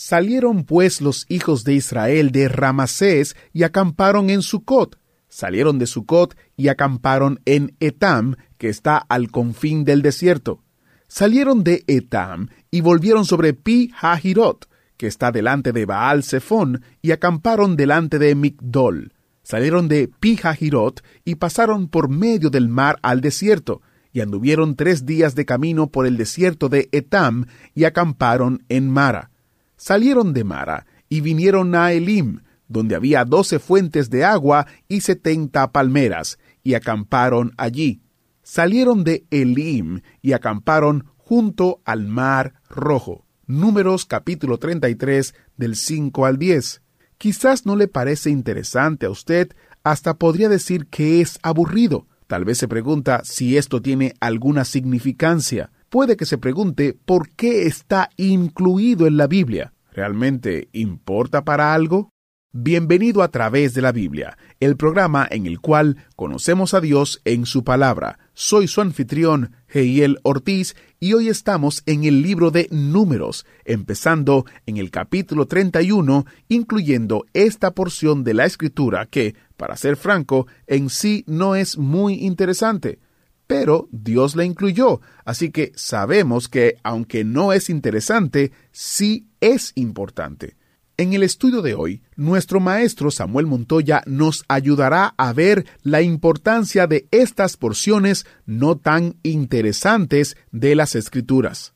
Salieron pues los hijos de Israel de Ramasés y acamparon en Sucot. Salieron de Sucot y acamparon en Etam, que está al confín del desierto. Salieron de Etam y volvieron sobre Pi Hahirot, que está delante de Baal Zephón, y acamparon delante de Migdol. Salieron de Pi Hahirot y pasaron por medio del mar al desierto, y anduvieron tres días de camino por el desierto de Etam y acamparon en Mara. Salieron de Mara y vinieron a Elim, donde había doce fuentes de agua y setenta palmeras, y acamparon allí. Salieron de Elim y acamparon junto al mar rojo. Números capítulo 33 del 5 al 10. Quizás no le parece interesante a usted, hasta podría decir que es aburrido. Tal vez se pregunta si esto tiene alguna significancia. Puede que se pregunte por qué está incluido en la Biblia. ¿Realmente importa para algo? Bienvenido a través de la Biblia, el programa en el cual conocemos a Dios en su palabra. Soy su anfitrión, Heiel Ortiz, y hoy estamos en el libro de Números, empezando en el capítulo 31, incluyendo esta porción de la escritura que, para ser franco, en sí no es muy interesante. Pero Dios la incluyó, así que sabemos que, aunque no es interesante, sí es importante. En el estudio de hoy, nuestro maestro Samuel Montoya nos ayudará a ver la importancia de estas porciones no tan interesantes de las Escrituras.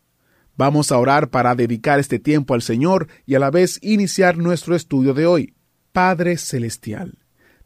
Vamos a orar para dedicar este tiempo al Señor y a la vez iniciar nuestro estudio de hoy. Padre Celestial,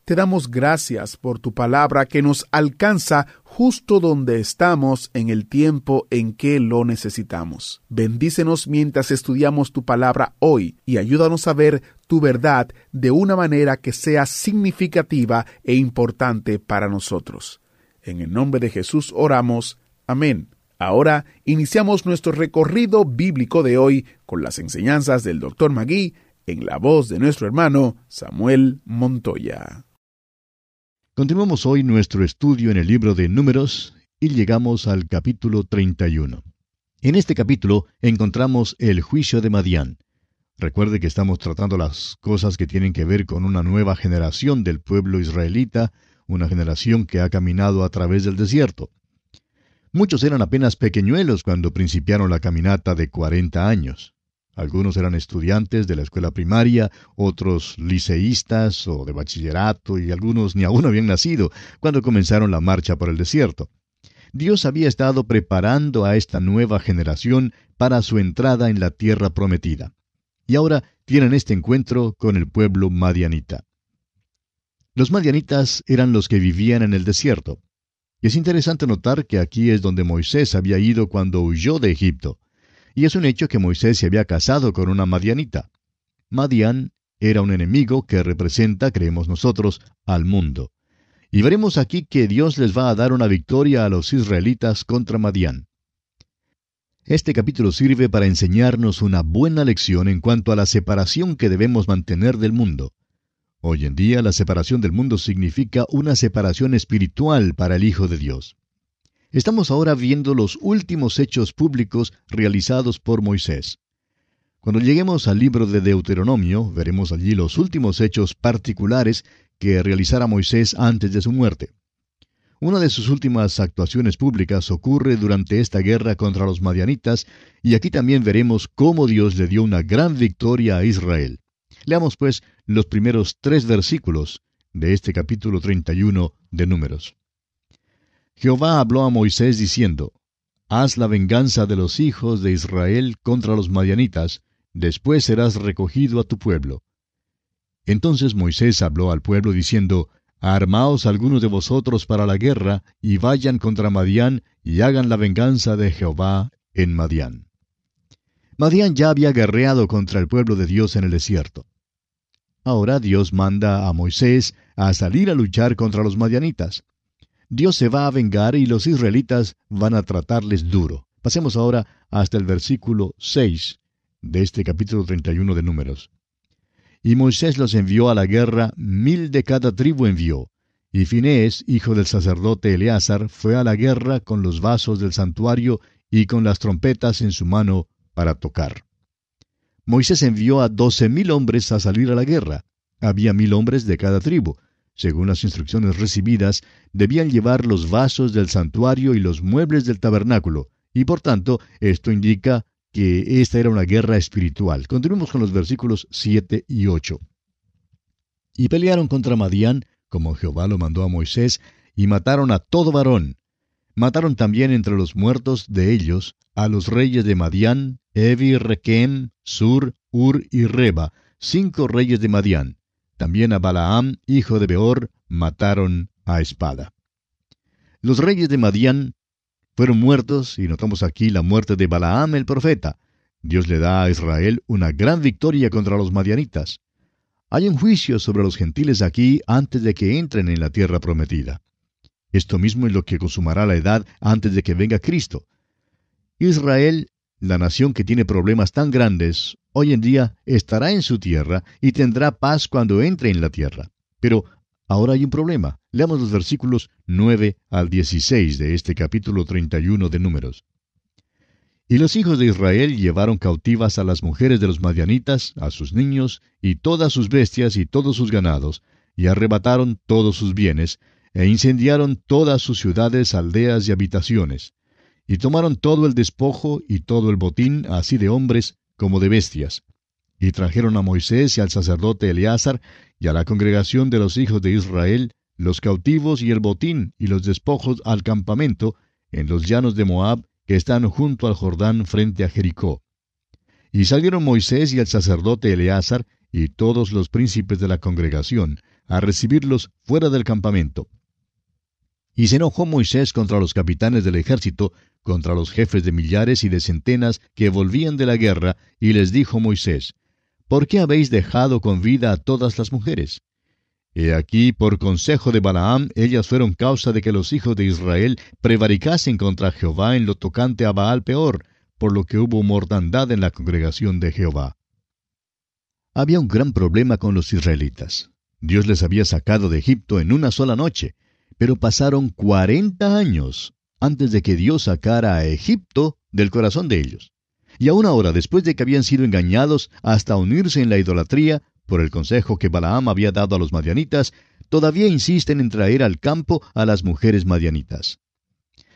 te damos gracias por tu palabra que nos alcanza justo donde estamos en el tiempo en que lo necesitamos. Bendícenos mientras estudiamos tu palabra hoy y ayúdanos a ver tu verdad de una manera que sea significativa e importante para nosotros. En el nombre de Jesús oramos. Amén. Ahora iniciamos nuestro recorrido bíblico de hoy con las enseñanzas del Dr. Magui en la voz de nuestro hermano Samuel Montoya. Continuamos hoy nuestro estudio en el libro de Números y llegamos al capítulo 31. En este capítulo encontramos el juicio de Madián. Recuerde que estamos tratando las cosas que tienen que ver con una nueva generación del pueblo israelita, una generación que ha caminado a través del desierto. Muchos eran apenas pequeñuelos cuando principiaron la caminata de 40 años. Algunos eran estudiantes de la escuela primaria, otros liceístas o de bachillerato y algunos ni aún habían nacido cuando comenzaron la marcha por el desierto. Dios había estado preparando a esta nueva generación para su entrada en la tierra prometida. Y ahora tienen este encuentro con el pueblo madianita. Los madianitas eran los que vivían en el desierto. Y es interesante notar que aquí es donde Moisés había ido cuando huyó de Egipto y es un hecho que Moisés se había casado con una madianita. Madian era un enemigo que representa, creemos nosotros, al mundo. Y veremos aquí que Dios les va a dar una victoria a los israelitas contra Madian. Este capítulo sirve para enseñarnos una buena lección en cuanto a la separación que debemos mantener del mundo. Hoy en día la separación del mundo significa una separación espiritual para el Hijo de Dios. Estamos ahora viendo los últimos hechos públicos realizados por Moisés. Cuando lleguemos al libro de Deuteronomio, veremos allí los últimos hechos particulares que realizara Moisés antes de su muerte. Una de sus últimas actuaciones públicas ocurre durante esta guerra contra los madianitas, y aquí también veremos cómo Dios le dio una gran victoria a Israel. Leamos pues los primeros tres versículos de este capítulo 31 de Números. Jehová habló a Moisés diciendo, Haz la venganza de los hijos de Israel contra los madianitas, después serás recogido a tu pueblo. Entonces Moisés habló al pueblo diciendo, Armaos algunos de vosotros para la guerra, y vayan contra Madián, y hagan la venganza de Jehová en Madián. Madián ya había guerreado contra el pueblo de Dios en el desierto. Ahora Dios manda a Moisés a salir a luchar contra los madianitas. Dios se va a vengar y los israelitas van a tratarles duro. Pasemos ahora hasta el versículo 6 de este capítulo 31 de Números. Y Moisés los envió a la guerra, mil de cada tribu envió. Y Finés, hijo del sacerdote Eleazar, fue a la guerra con los vasos del santuario y con las trompetas en su mano para tocar. Moisés envió a doce mil hombres a salir a la guerra. Había mil hombres de cada tribu. Según las instrucciones recibidas, debían llevar los vasos del santuario y los muebles del tabernáculo, y por tanto esto indica que esta era una guerra espiritual. Continuemos con los versículos 7 y 8. Y pelearon contra Madián, como Jehová lo mandó a Moisés, y mataron a todo varón. Mataron también entre los muertos de ellos a los reyes de Madián, Evi, Requem, Sur, Ur y Reba, cinco reyes de Madián. También a Balaam, hijo de Beor, mataron a espada. Los reyes de Madián fueron muertos, y notamos aquí la muerte de Balaam el profeta. Dios le da a Israel una gran victoria contra los madianitas. Hay un juicio sobre los gentiles aquí antes de que entren en la tierra prometida. Esto mismo es lo que consumará la edad antes de que venga Cristo. Israel la nación que tiene problemas tan grandes, hoy en día estará en su tierra y tendrá paz cuando entre en la tierra. Pero ahora hay un problema. Leamos los versículos 9 al 16 de este capítulo 31 de Números. Y los hijos de Israel llevaron cautivas a las mujeres de los madianitas, a sus niños, y todas sus bestias y todos sus ganados, y arrebataron todos sus bienes, e incendiaron todas sus ciudades, aldeas y habitaciones y tomaron todo el despojo y todo el botín, así de hombres como de bestias. Y trajeron a Moisés y al sacerdote Eleazar y a la congregación de los hijos de Israel los cautivos y el botín y los despojos al campamento en los llanos de Moab que están junto al Jordán frente a Jericó. Y salieron Moisés y el sacerdote Eleazar y todos los príncipes de la congregación a recibirlos fuera del campamento. Y se enojó Moisés contra los capitanes del ejército, contra los jefes de millares y de centenas que volvían de la guerra, y les dijo Moisés, ¿Por qué habéis dejado con vida a todas las mujeres? He aquí, por consejo de Balaam, ellas fueron causa de que los hijos de Israel prevaricasen contra Jehová en lo tocante a Baal peor, por lo que hubo mortandad en la congregación de Jehová. Había un gran problema con los israelitas. Dios les había sacado de Egipto en una sola noche, pero pasaron cuarenta años antes de que Dios sacara a Egipto del corazón de ellos. Y aún ahora, después de que habían sido engañados hasta unirse en la idolatría, por el consejo que Balaam había dado a los madianitas, todavía insisten en traer al campo a las mujeres madianitas.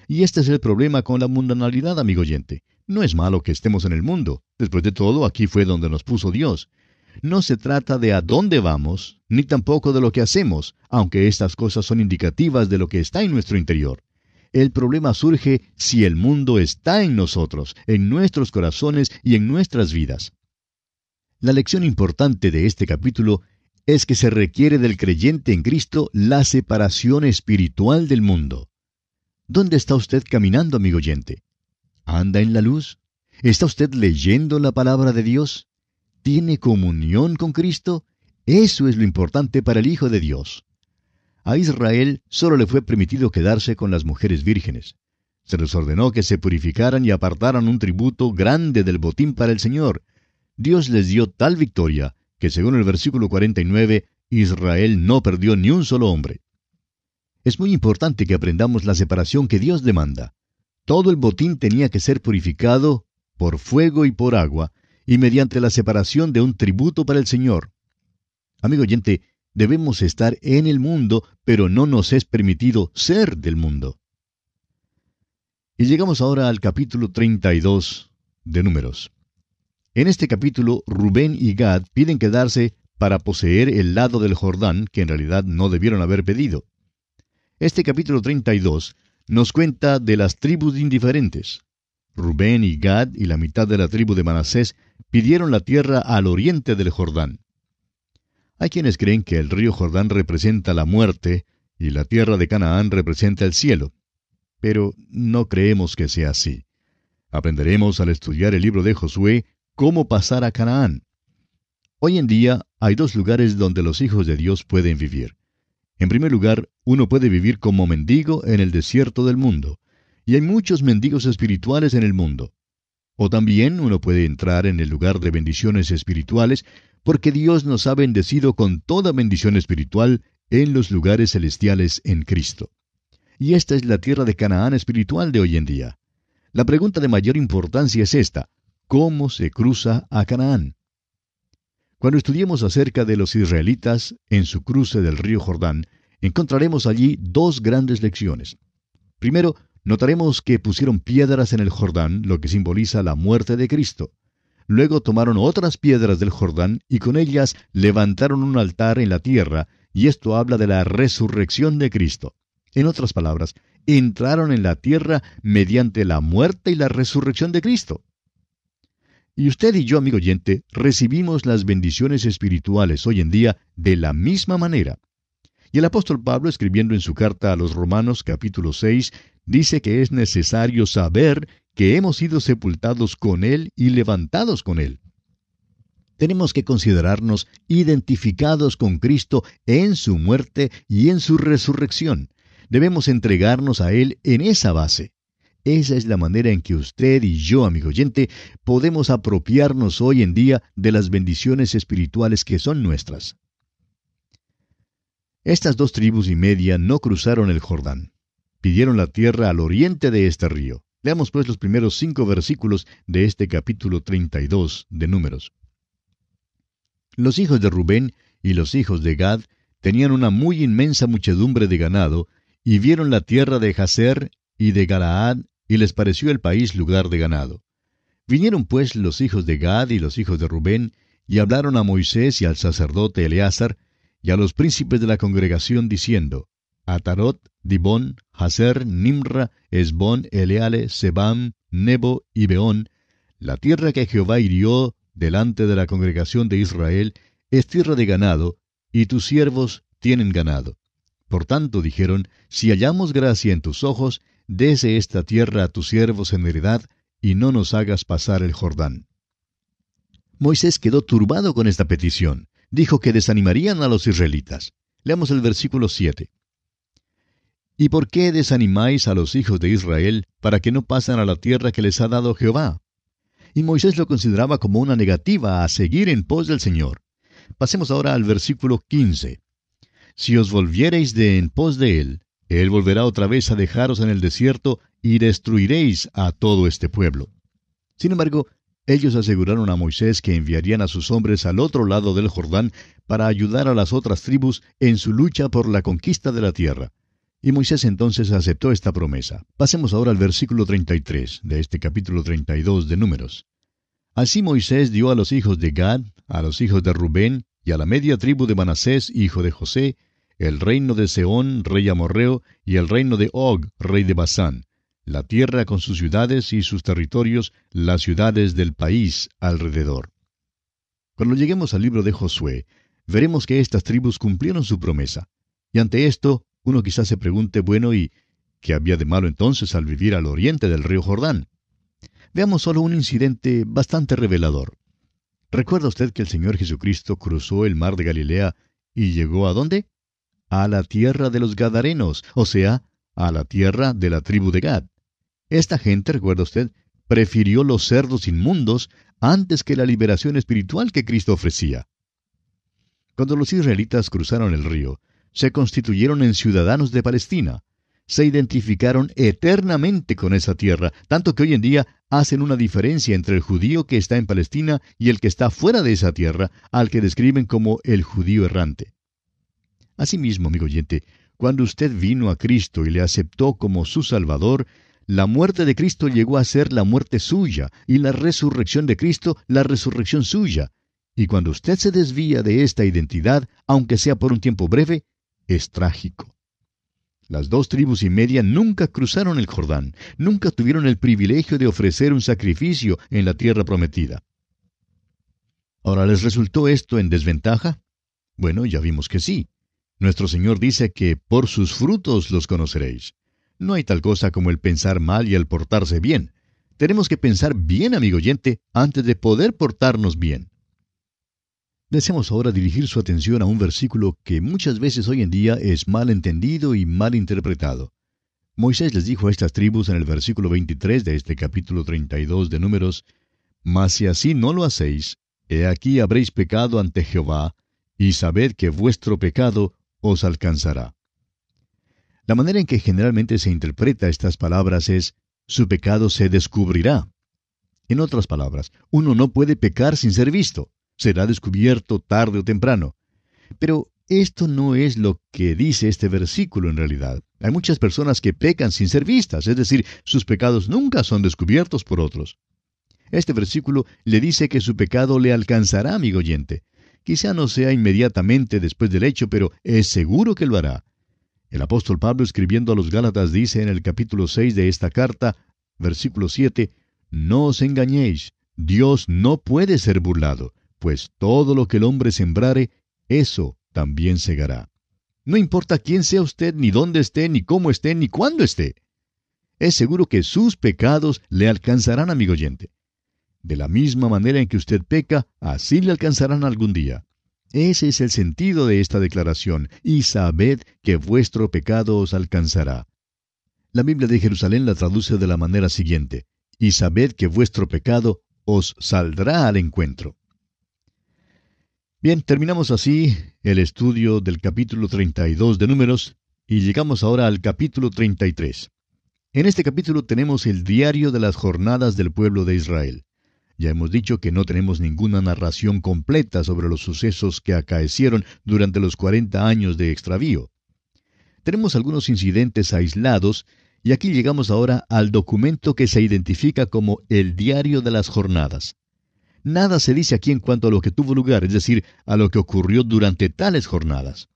Y este es el problema con la mundanalidad, amigo oyente. No es malo que estemos en el mundo. Después de todo, aquí fue donde nos puso Dios. No se trata de a dónde vamos, ni tampoco de lo que hacemos, aunque estas cosas son indicativas de lo que está en nuestro interior. El problema surge si el mundo está en nosotros, en nuestros corazones y en nuestras vidas. La lección importante de este capítulo es que se requiere del creyente en Cristo la separación espiritual del mundo. ¿Dónde está usted caminando, amigo oyente? ¿Anda en la luz? ¿Está usted leyendo la palabra de Dios? Tiene comunión con Cristo, eso es lo importante para el Hijo de Dios. A Israel solo le fue permitido quedarse con las mujeres vírgenes. Se les ordenó que se purificaran y apartaran un tributo grande del botín para el Señor. Dios les dio tal victoria que según el versículo 49, Israel no perdió ni un solo hombre. Es muy importante que aprendamos la separación que Dios demanda. Todo el botín tenía que ser purificado por fuego y por agua, y mediante la separación de un tributo para el Señor. Amigo oyente, debemos estar en el mundo, pero no nos es permitido ser del mundo. Y llegamos ahora al capítulo 32 de Números. En este capítulo, Rubén y Gad piden quedarse para poseer el lado del Jordán que en realidad no debieron haber pedido. Este capítulo 32 nos cuenta de las tribus indiferentes. Rubén y Gad y la mitad de la tribu de Manasés pidieron la tierra al oriente del Jordán. Hay quienes creen que el río Jordán representa la muerte y la tierra de Canaán representa el cielo, pero no creemos que sea así. Aprenderemos al estudiar el libro de Josué cómo pasar a Canaán. Hoy en día hay dos lugares donde los hijos de Dios pueden vivir. En primer lugar, uno puede vivir como mendigo en el desierto del mundo, y hay muchos mendigos espirituales en el mundo. O también uno puede entrar en el lugar de bendiciones espirituales, porque Dios nos ha bendecido con toda bendición espiritual en los lugares celestiales en Cristo. Y esta es la tierra de Canaán espiritual de hoy en día. La pregunta de mayor importancia es esta, ¿cómo se cruza a Canaán? Cuando estudiemos acerca de los israelitas en su cruce del río Jordán, encontraremos allí dos grandes lecciones. Primero, notaremos que pusieron piedras en el Jordán, lo que simboliza la muerte de Cristo. Luego tomaron otras piedras del Jordán y con ellas levantaron un altar en la tierra, y esto habla de la resurrección de Cristo. En otras palabras, entraron en la tierra mediante la muerte y la resurrección de Cristo. Y usted y yo, amigo oyente, recibimos las bendiciones espirituales hoy en día de la misma manera. Y el apóstol Pablo, escribiendo en su carta a los Romanos capítulo 6, dice que es necesario saber que hemos sido sepultados con Él y levantados con Él. Tenemos que considerarnos identificados con Cristo en su muerte y en su resurrección. Debemos entregarnos a Él en esa base. Esa es la manera en que usted y yo, amigo oyente, podemos apropiarnos hoy en día de las bendiciones espirituales que son nuestras. Estas dos tribus y media no cruzaron el Jordán. Pidieron la tierra al oriente de este río. Leamos pues los primeros cinco versículos de este capítulo 32 de Números. Los hijos de Rubén y los hijos de Gad tenían una muy inmensa muchedumbre de ganado, y vieron la tierra de Jazer y de Galaad, y les pareció el país lugar de ganado. Vinieron pues los hijos de Gad y los hijos de Rubén, y hablaron a Moisés y al sacerdote Eleazar, y a los príncipes de la congregación, diciendo, Atarot, Dibón, Hazer, Nimra, Esbón, Eleale, Sebam, Nebo y Beón, la tierra que Jehová hirió delante de la congregación de Israel, es tierra de ganado, y tus siervos tienen ganado. Por tanto dijeron, si hallamos gracia en tus ojos, dese esta tierra a tus siervos en heredad, y no nos hagas pasar el Jordán. Moisés quedó turbado con esta petición dijo que desanimarían a los israelitas. Leamos el versículo 7. ¿Y por qué desanimáis a los hijos de Israel para que no pasen a la tierra que les ha dado Jehová? Y Moisés lo consideraba como una negativa a seguir en pos del Señor. Pasemos ahora al versículo 15. Si os volviereis de en pos de él, él volverá otra vez a dejaros en el desierto y destruiréis a todo este pueblo. Sin embargo, ellos aseguraron a Moisés que enviarían a sus hombres al otro lado del Jordán para ayudar a las otras tribus en su lucha por la conquista de la tierra. Y Moisés entonces aceptó esta promesa. Pasemos ahora al versículo 33 de este capítulo 32 de Números. Así Moisés dio a los hijos de Gad, a los hijos de Rubén y a la media tribu de Manasés, hijo de José, el reino de Seón, rey amorreo, y el reino de Og, rey de Basán, la tierra con sus ciudades y sus territorios, las ciudades del país alrededor. Cuando lleguemos al libro de Josué, veremos que estas tribus cumplieron su promesa. Y ante esto, uno quizás se pregunte, bueno, ¿y qué había de malo entonces al vivir al oriente del río Jordán? Veamos solo un incidente bastante revelador. ¿Recuerda usted que el Señor Jesucristo cruzó el mar de Galilea y llegó a dónde? A la tierra de los Gadarenos, o sea, a la tierra de la tribu de Gad. Esta gente, recuerda usted, prefirió los cerdos inmundos antes que la liberación espiritual que Cristo ofrecía. Cuando los israelitas cruzaron el río, se constituyeron en ciudadanos de Palestina, se identificaron eternamente con esa tierra, tanto que hoy en día hacen una diferencia entre el judío que está en Palestina y el que está fuera de esa tierra, al que describen como el judío errante. Asimismo, amigo oyente, cuando usted vino a Cristo y le aceptó como su Salvador, la muerte de Cristo llegó a ser la muerte suya y la resurrección de Cristo la resurrección suya. Y cuando usted se desvía de esta identidad, aunque sea por un tiempo breve, es trágico. Las dos tribus y media nunca cruzaron el Jordán, nunca tuvieron el privilegio de ofrecer un sacrificio en la tierra prometida. Ahora, ¿les resultó esto en desventaja? Bueno, ya vimos que sí. Nuestro Señor dice que por sus frutos los conoceréis. No hay tal cosa como el pensar mal y el portarse bien. Tenemos que pensar bien, amigo oyente, antes de poder portarnos bien. Deseamos ahora dirigir su atención a un versículo que muchas veces hoy en día es mal entendido y mal interpretado. Moisés les dijo a estas tribus en el versículo 23 de este capítulo 32 de Números, Mas si así no lo hacéis, he aquí habréis pecado ante Jehová, y sabed que vuestro pecado os alcanzará. La manera en que generalmente se interpreta estas palabras es, su pecado se descubrirá. En otras palabras, uno no puede pecar sin ser visto será descubierto tarde o temprano. Pero esto no es lo que dice este versículo en realidad. Hay muchas personas que pecan sin ser vistas, es decir, sus pecados nunca son descubiertos por otros. Este versículo le dice que su pecado le alcanzará, amigo oyente. Quizá no sea inmediatamente después del hecho, pero es seguro que lo hará. El apóstol Pablo escribiendo a los Gálatas dice en el capítulo 6 de esta carta, versículo 7, No os engañéis, Dios no puede ser burlado pues todo lo que el hombre sembrare, eso también segará. No importa quién sea usted, ni dónde esté, ni cómo esté, ni cuándo esté. Es seguro que sus pecados le alcanzarán, amigo oyente. De la misma manera en que usted peca, así le alcanzarán algún día. Ese es el sentido de esta declaración, y sabed que vuestro pecado os alcanzará. La Biblia de Jerusalén la traduce de la manera siguiente, y sabed que vuestro pecado os saldrá al encuentro. Bien, terminamos así el estudio del capítulo 32 de Números y llegamos ahora al capítulo 33. En este capítulo tenemos el diario de las jornadas del pueblo de Israel. Ya hemos dicho que no tenemos ninguna narración completa sobre los sucesos que acaecieron durante los 40 años de extravío. Tenemos algunos incidentes aislados y aquí llegamos ahora al documento que se identifica como el diario de las jornadas. Nada se dice aquí en cuanto a lo que tuvo lugar, es decir, a lo que ocurrió durante tales jornadas.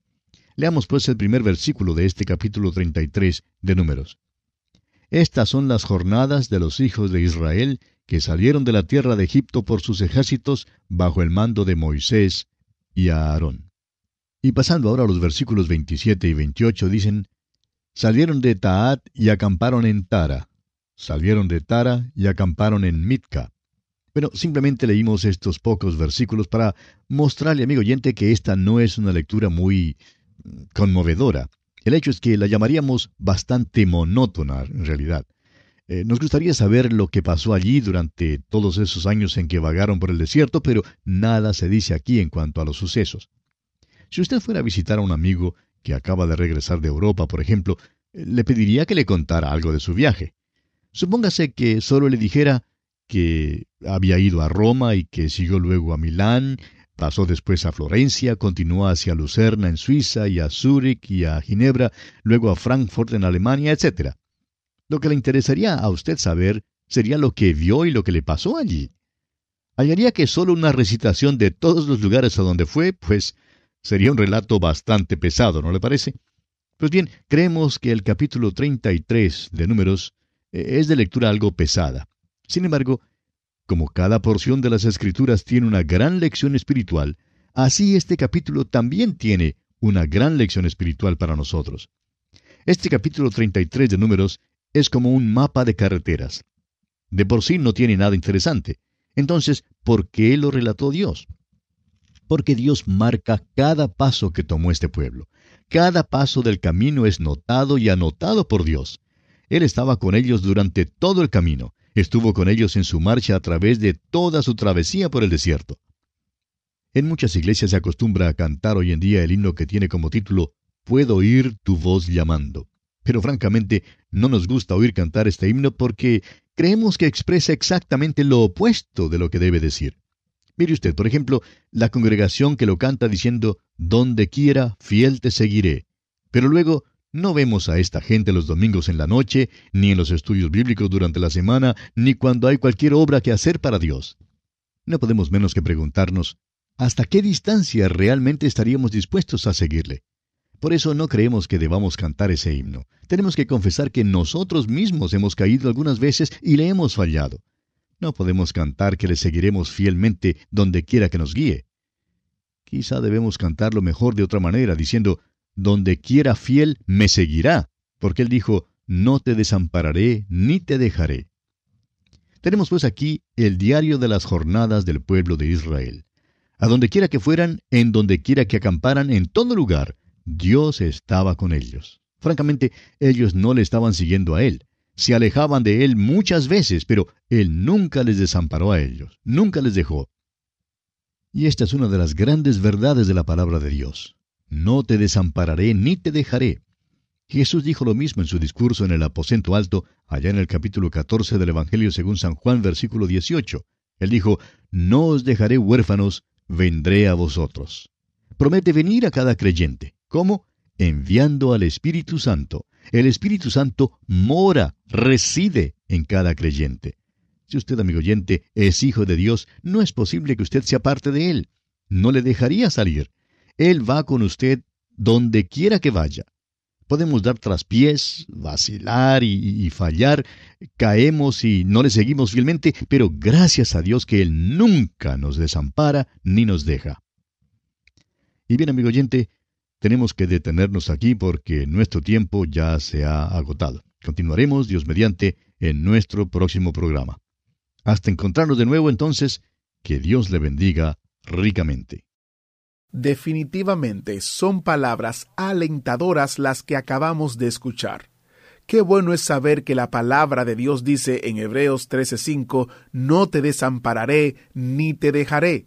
Leamos pues el primer versículo de este capítulo 33 de Números. Estas son las jornadas de los hijos de Israel que salieron de la tierra de Egipto por sus ejércitos bajo el mando de Moisés y Aarón. Y pasando ahora a los versículos 27 y 28 dicen, Salieron de Taat y acamparon en Tara. Salieron de Tara y acamparon en Mitka. Bueno, simplemente leímos estos pocos versículos para mostrarle, amigo oyente, que esta no es una lectura muy mm, conmovedora. El hecho es que la llamaríamos bastante monótona, en realidad. Eh, nos gustaría saber lo que pasó allí durante todos esos años en que vagaron por el desierto, pero nada se dice aquí en cuanto a los sucesos. Si usted fuera a visitar a un amigo que acaba de regresar de Europa, por ejemplo, eh, le pediría que le contara algo de su viaje. Supóngase que solo le dijera, que había ido a Roma y que siguió luego a Milán, pasó después a Florencia, continuó hacia Lucerna en Suiza y a Zúrich y a Ginebra, luego a Frankfurt en Alemania, etc. Lo que le interesaría a usted saber sería lo que vio y lo que le pasó allí. Hallaría que solo una recitación de todos los lugares a donde fue, pues sería un relato bastante pesado, ¿no le parece? Pues bien, creemos que el capítulo 33 de Números eh, es de lectura algo pesada. Sin embargo, como cada porción de las Escrituras tiene una gran lección espiritual, así este capítulo también tiene una gran lección espiritual para nosotros. Este capítulo 33 de Números es como un mapa de carreteras. De por sí no tiene nada interesante. Entonces, ¿por qué lo relató Dios? Porque Dios marca cada paso que tomó este pueblo. Cada paso del camino es notado y anotado por Dios. Él estaba con ellos durante todo el camino, Estuvo con ellos en su marcha a través de toda su travesía por el desierto. En muchas iglesias se acostumbra a cantar hoy en día el himno que tiene como título Puedo oír tu voz llamando. Pero francamente no nos gusta oír cantar este himno porque creemos que expresa exactamente lo opuesto de lo que debe decir. Mire usted, por ejemplo, la congregación que lo canta diciendo, Donde quiera, fiel te seguiré. Pero luego no vemos a esta gente los domingos en la noche, ni en los estudios bíblicos durante la semana, ni cuando hay cualquier obra que hacer para Dios. No podemos menos que preguntarnos, ¿hasta qué distancia realmente estaríamos dispuestos a seguirle? Por eso no creemos que debamos cantar ese himno. Tenemos que confesar que nosotros mismos hemos caído algunas veces y le hemos fallado. No podemos cantar que le seguiremos fielmente donde quiera que nos guíe. Quizá debemos cantarlo mejor de otra manera, diciendo, donde quiera fiel me seguirá, porque él dijo, no te desampararé ni te dejaré. Tenemos pues aquí el diario de las jornadas del pueblo de Israel. A donde quiera que fueran, en donde quiera que acamparan, en todo lugar, Dios estaba con ellos. Francamente, ellos no le estaban siguiendo a Él. Se alejaban de Él muchas veces, pero Él nunca les desamparó a ellos, nunca les dejó. Y esta es una de las grandes verdades de la palabra de Dios. No te desampararé ni te dejaré. Jesús dijo lo mismo en su discurso en el aposento alto, allá en el capítulo 14 del Evangelio según San Juan, versículo 18. Él dijo, No os dejaré huérfanos, vendré a vosotros. Promete venir a cada creyente. ¿Cómo? Enviando al Espíritu Santo. El Espíritu Santo mora, reside en cada creyente. Si usted, amigo oyente, es hijo de Dios, no es posible que usted sea parte de Él. No le dejaría salir. Él va con usted donde quiera que vaya. Podemos dar traspiés, vacilar y, fallar, caemos y no le seguimos fielmente, pero gracias a Dios que Él nunca nos desampara ni nos deja. Y bien, amigo oyente, tenemos que detenernos aquí porque nuestro tiempo ya se ha agotado. Continuaremos, Dios mediante, en nuestro próximo programa. Hasta encontrarnos de nuevo entonces, que Dios le bendiga ricamente. Definitivamente son palabras alentadoras las que acabamos de escuchar. Qué bueno es saber que la palabra de Dios dice en Hebreos 13:5, no te desampararé ni te dejaré.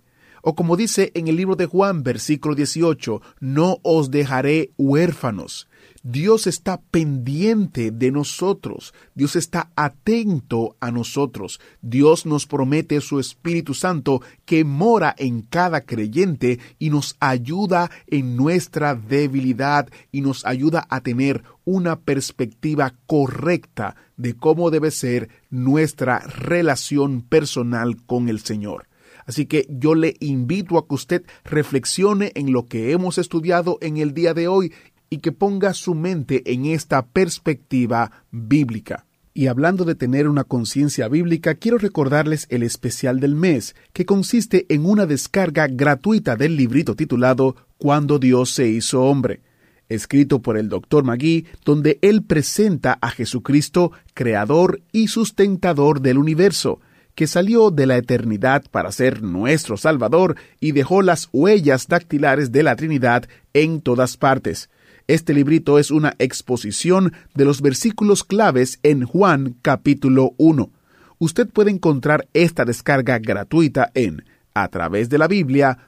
O como dice en el libro de Juan, versículo 18, no os dejaré huérfanos. Dios está pendiente de nosotros, Dios está atento a nosotros, Dios nos promete su Espíritu Santo que mora en cada creyente y nos ayuda en nuestra debilidad y nos ayuda a tener una perspectiva correcta de cómo debe ser nuestra relación personal con el Señor. Así que yo le invito a que usted reflexione en lo que hemos estudiado en el día de hoy y que ponga su mente en esta perspectiva bíblica. Y hablando de tener una conciencia bíblica, quiero recordarles el especial del mes, que consiste en una descarga gratuita del librito titulado Cuando Dios se hizo hombre, escrito por el Dr. Magui, donde él presenta a Jesucristo, creador y sustentador del universo, que salió de la eternidad para ser nuestro Salvador y dejó las huellas dactilares de la Trinidad en todas partes. Este librito es una exposición de los versículos claves en Juan capítulo 1. Usted puede encontrar esta descarga gratuita en a través de la Biblia.org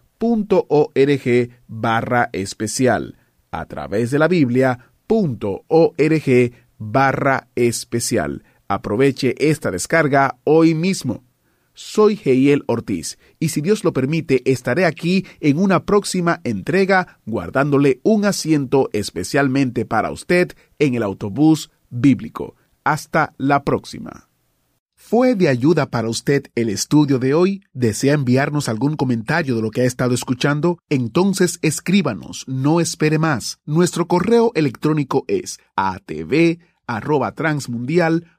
barra especial. A través de la Biblia.org barra especial. Aproveche esta descarga hoy mismo. Soy Heiel Ortiz y si Dios lo permite estaré aquí en una próxima entrega guardándole un asiento especialmente para usted en el autobús bíblico. Hasta la próxima. ¿Fue de ayuda para usted el estudio de hoy? ¿Desea enviarnos algún comentario de lo que ha estado escuchando? Entonces escríbanos, no espere más. Nuestro correo electrónico es atv@transmundial.org.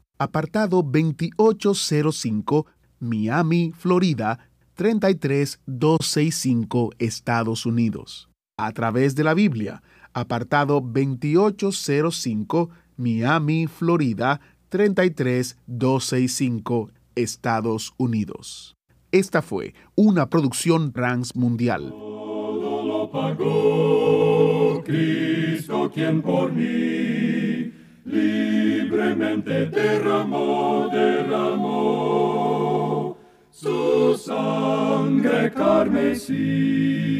apartado 2805 Miami, Florida 33265 Estados Unidos. A través de la Biblia, apartado 2805 Miami, Florida 33265 Estados Unidos. Esta fue una producción transmundial. Todo lo pagó Cristo quien por mí libremente derramó, derramó su sangre carmesí.